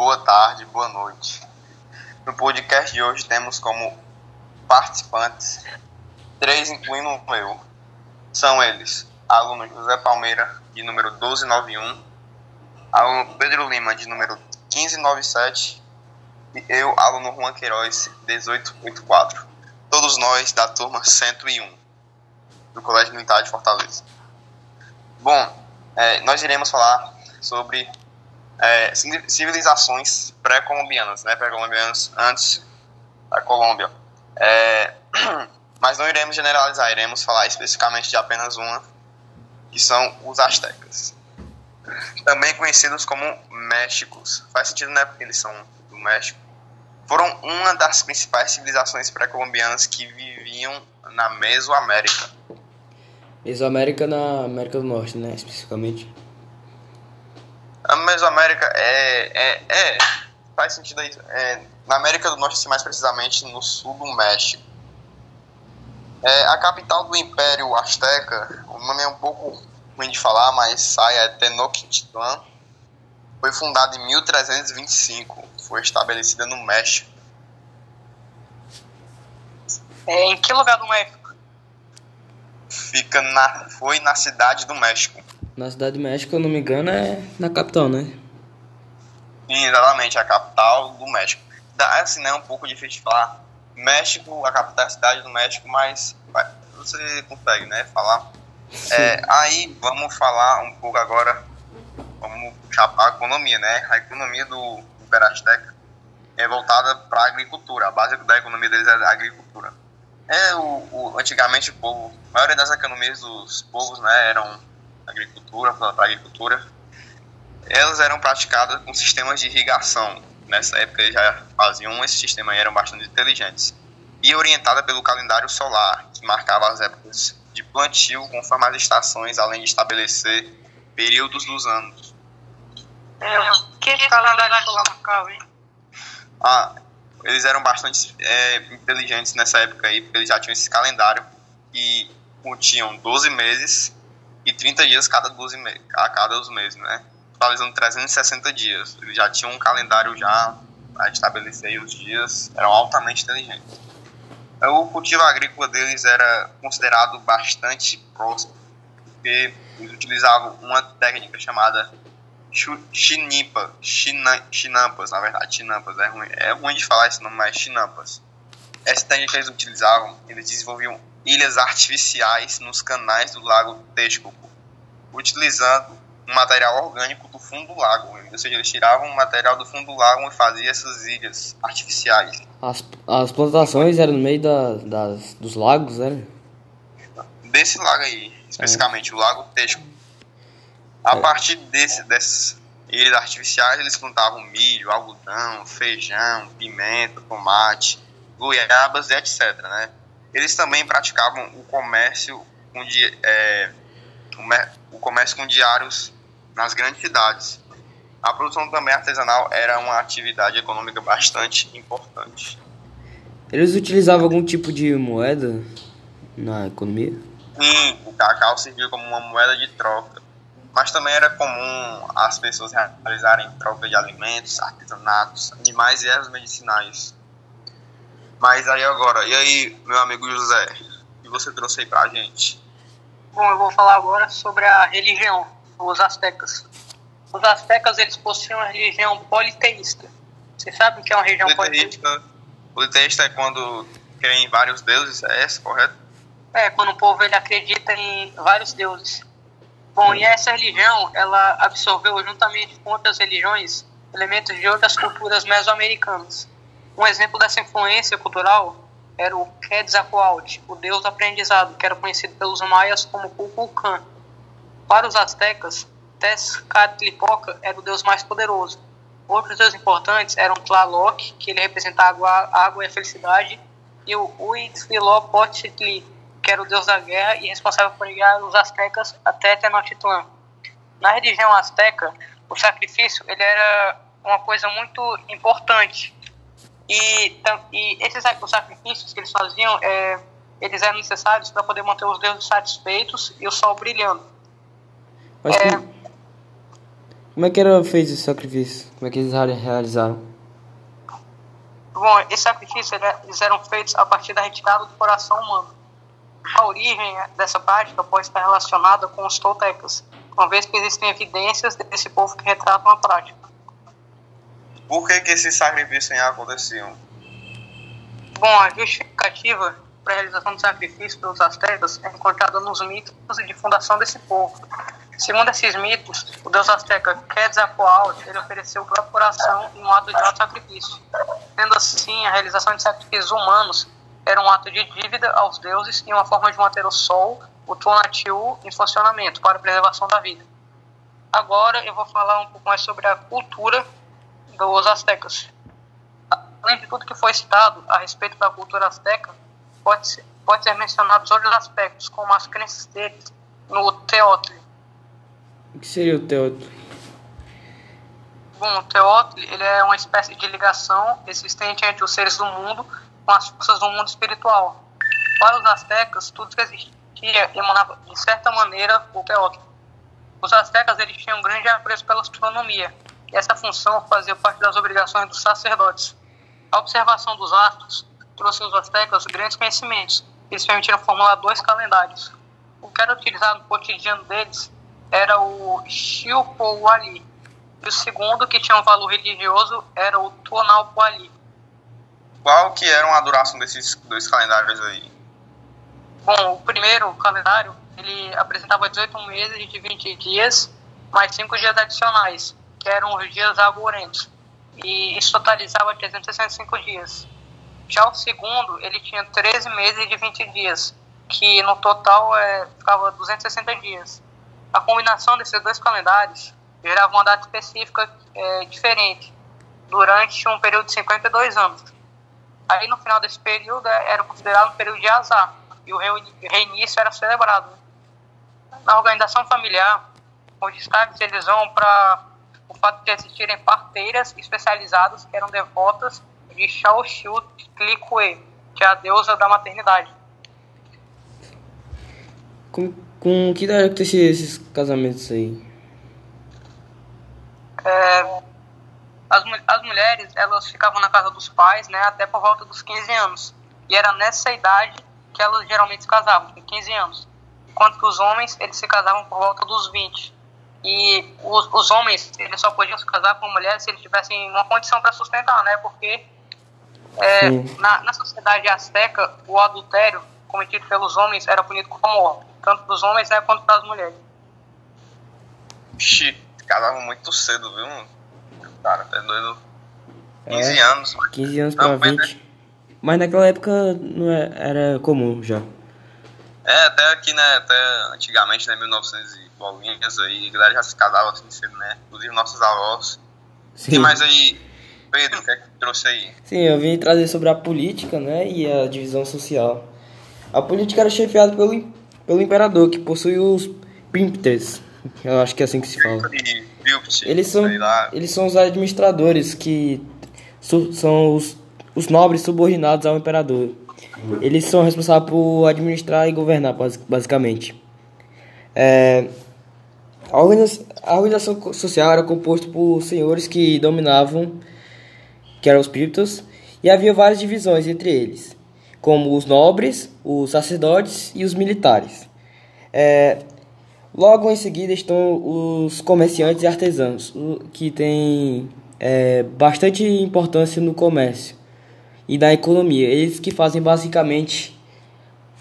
boa tarde, boa noite. No podcast de hoje temos como participantes três, incluindo eu. São eles: aluno José Palmeira, de número 1291, aluno Pedro Lima, de número 1597, e eu, aluno Juan Queiroz, 1884. Todos nós da turma 101 do Colégio Militar de Fortaleza. Bom, é, nós iremos falar sobre é, civilizações pré-colombianas, né, pré-colombianas antes da Colômbia. É, mas não iremos generalizar, iremos falar especificamente de apenas uma, que são os astecas. Também conhecidos como Méxicos. Faz sentido, né, porque eles são do México. Foram uma das principais civilizações pré-colombianas que viviam na Mesoamérica. Mesoamérica na América do Norte, né, especificamente. A Mesoamérica é, é, é faz sentido aí. É, na América do Norte, assim, mais precisamente no sul do México. É, a capital do Império Azteca, o nome é um pouco ruim de falar, mas sai é Tenochtitlan. Foi fundada em 1325, foi estabelecida no México. É, em que lugar do México? Fica na, foi na cidade do México. Na cidade do México, eu não me engano, é na capital, né? Sim, exatamente, a capital do México. Dá, assim, né, um pouco difícil de falar. México, a capital da cidade do México, mas você consegue, né, falar. É, aí, vamos falar um pouco agora, vamos puxar para a economia, né? A economia do Império Azteca é voltada para a agricultura. A base da economia deles é a agricultura. É, o, o, antigamente o povo, a maioria das economias dos povos, né, eram agricultura, para agricultura, elas eram praticadas com sistemas de irrigação. Nessa época eles já faziam esse sistema e eram bastante inteligentes. E orientada pelo calendário solar, que marcava as épocas de plantio conforme as estações, além de estabelecer períodos dos anos. É, que esse calendário solar marcava, hein? Ah, eles eram bastante é, inteligentes nessa época aí, porque eles já tinham esse calendário que continham 12 meses e 30 dias cada 12 me a cada dos meses, né? Totalizando 360 dias. Eles já tinham um calendário já a estabelecer os dias, eram altamente inteligentes. O cultivo agrícola deles era considerado bastante próximo, porque eles utilizavam uma técnica chamada chinipa, chinampas, na verdade, chinampas, é ruim, é ruim de falar esse nome, mas chinampas. Essa técnica que eles utilizavam, eles desenvolviam ilhas artificiais nos canais do lago Texcoco, utilizando um material orgânico do fundo do lago. Ou seja, eles tiravam o material do fundo do lago e faziam essas ilhas artificiais. As, as plantações eram no meio da, das, dos lagos, né? Desse lago aí, especificamente, é. o lago Texcoco. A é. partir desse, dessas ilhas artificiais, eles plantavam milho, algodão, feijão, pimenta, tomate, goiabas e etc, né? Eles também praticavam o comércio com, é, o comércio com diários nas grandes cidades. A produção também artesanal era uma atividade econômica bastante importante. Eles utilizavam algum tipo de moeda na economia? Sim, o cacau servia como uma moeda de troca. Mas também era comum as pessoas realizarem troca de alimentos, artesanatos, animais e ervas medicinais. Mas aí agora, e aí, meu amigo José, o que você trouxe aí pra gente? Bom, eu vou falar agora sobre a religião, os astecas. Os astecas, eles possuíam uma religião politeísta. Você sabe o que é uma religião politeísta? Politeísta é quando creem em vários deuses, é esse, correto? É, quando o povo ele acredita em vários deuses. Bom, e essa religião, ela absorveu juntamente com outras religiões elementos de outras culturas mesoamericanas. Um exemplo dessa influência cultural era o Quetzalcoatl, o deus do aprendizado, que era conhecido pelos maias como Kukulkan. Para os astecas, Tezcatlipoca era o deus mais poderoso. Outros deuses importantes eram Tlaloc, que ele representava a água e a felicidade, e o Huitzilopochtli, que era o deus da guerra e responsável por guiar os astecas até Tenochtitlan. Na religião asteca, o sacrifício ele era uma coisa muito importante, e, e esses os sacrifícios que eles faziam, é, eles eram necessários para poder manter os deuses satisfeitos e o sol brilhando. Mas, é, como, Como é que era feito esse sacrifício? Como é que eles reali- realizaram? Bom, esses sacrifícios ele- eles eram feitos a partir da retirada do coração humano. A origem dessa prática pode estar relacionada com os toltecas, uma vez que existem evidências desse povo que retratam a prática. Por que, que esses sacrifícios aconteciam? Bom, a justificativa para a realização do sacrifício pelos astecas é encontrada nos mitos de fundação desse povo. Segundo esses mitos, o deus asteca Quetzalcoatl ele ofereceu o próprio coração em um ato de auto-sacrifício. Sendo assim, a realização de sacrifícios humanos era um ato de dívida aos deuses e uma forma de manter o sol, o Tonatiuh, em funcionamento para a preservação da vida. Agora eu vou falar um pouco mais sobre a cultura dos astecas. Além de tudo que foi citado a respeito da cultura azteca, pode ser, pode ser mencionados outros aspectos, como as crenças deles no Teotli. O que seria o Teotli? Bom, o Teotli ele é uma espécie de ligação existente entre os seres do mundo com as forças do mundo espiritual. Para os astecas, tudo que existia emanava, de certa maneira, do Teotli. Os astecas eles tinham um grande apreço pela astronomia, essa função fazia parte das obrigações dos sacerdotes. A observação dos astros trouxe aos astecas grandes conhecimentos. Eles permitiram formular dois calendários. O que era utilizado no cotidiano deles era o Shilpouali, e o segundo, que tinha um valor religioso, era o Tonalpoali. Qual que era a duração desses dois calendários aí? Bom, o primeiro calendário, ele apresentava 18 meses de 20 dias, mais 5 dias adicionais, que eram os dias arborentos. E isso totalizava 365 dias. Já o segundo, ele tinha 13 meses de 20 dias, que no total é, ficava 260 dias. A combinação desses dois calendários gerava uma data específica é, diferente, durante um período de 52 anos. Aí no final desse período é, era considerado um período de azar, e o reinício era celebrado. Na organização familiar, os destaques eles vão para o fato de existirem parteiras especializadas que eram devotas de Xiaoxiu Tlikue, que é a deusa da maternidade. Com, com que idade aconteciam esses casamentos aí? É, as, as mulheres elas ficavam na casa dos pais né, até por volta dos 15 anos. E era nessa idade que elas geralmente se casavam, com 15 anos. Enquanto que os homens eles se casavam por volta dos 20. E os, os homens eles só podiam se casar com mulheres se eles tivessem uma condição para sustentar, né? Porque é, na, na sociedade azteca, o adultério cometido pelos homens era punido como morte, tanto para os homens né, quanto para as mulheres. Xi, casavam muito cedo, viu? Cara, é doido. 15 É. anos. 15 anos mas 20. Mas naquela época não é- era comum já. É, até aqui, né, até antigamente, né, 1900 e bolinhas aí, a galera já se casava assim cedo, né? Inclusive nossos avós. Sim. E mais aí, Pedro, o que é que trouxe aí? Sim, eu vim trazer sobre a política, né, e a divisão social. A política era chefiada pelo, pelo imperador, que possui os príncipes. Eu acho que é assim que se fala. Eles são, eles são os administradores que su- são os, os nobres subordinados ao imperador. Eles são responsáveis por administrar e governar, basi- basicamente. É, a, organiza- a organização social era composta por senhores que dominavam, que eram os príptos, e havia várias divisões entre eles, como os nobres, os sacerdotes e os militares. É, Logo em seguida estão os comerciantes e artesãos, que têm é, bastante importância no comércio e na economia. Eles que fazem basicamente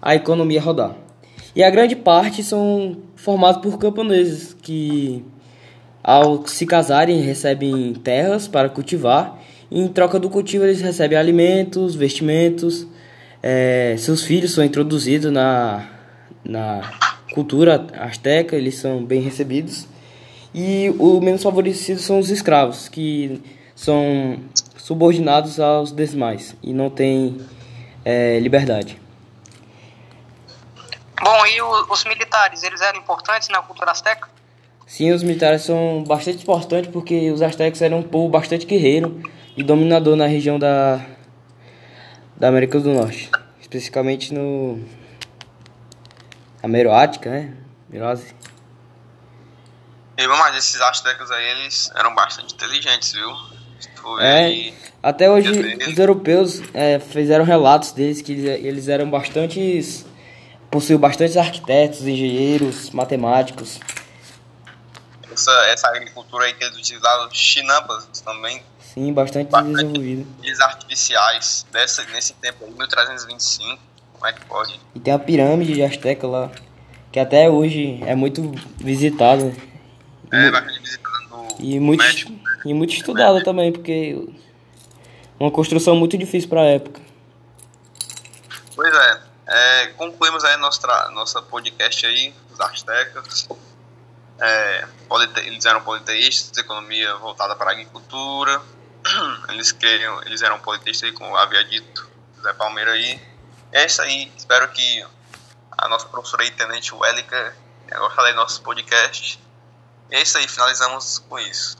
a economia rodar. E a grande parte são formados por camponeses que, ao se casarem, recebem terras para cultivar. E em troca do cultivo, eles recebem alimentos, vestimentos. é, seus filhos são introduzidos na, na cultura asteca, eles são bem recebidos. E o menos favorecido são os escravos, que são subordinados aos demais e não têm é, liberdade. Bom, e o- os militares, eles eram importantes na cultura azteca? Sim, os militares são bastante importantes porque os astecas eram um povo bastante guerreiro e dominador na região da, da América do Norte, especificamente no a Meroática, né? Merose. E, mas esses astecas aí, eles eram bastante inteligentes, viu? Foi É, aí- até hoje os europeus é, fizeram relatos deles que eles, eles eram bastantes. Possuíam bastantes arquitetos, engenheiros, matemáticos. essa, essa agricultura aí que eles utilizavam, chinampas também, Sim, bastante Bastante. desenvolvido. ilhas artificiais, dessa, nesse tempo aí, 1325, como é que pode? E tem a pirâmide de Azteca lá, que até hoje é muito visitada É, bastante visitando e muito, México. e muito estudada também, porque uma construção muito difícil para a época. Pois é, nossa, nossa podcast aí, os astecas. É, eles eram politeístas, economia voltada para a agricultura. Eles, queriam, eles eram politeístas, como havia dito Zé Palmeira aí. É isso aí, espero que a nossa professora aí, Tenente gostado aí do nosso podcast. E é isso aí, finalizamos com isso.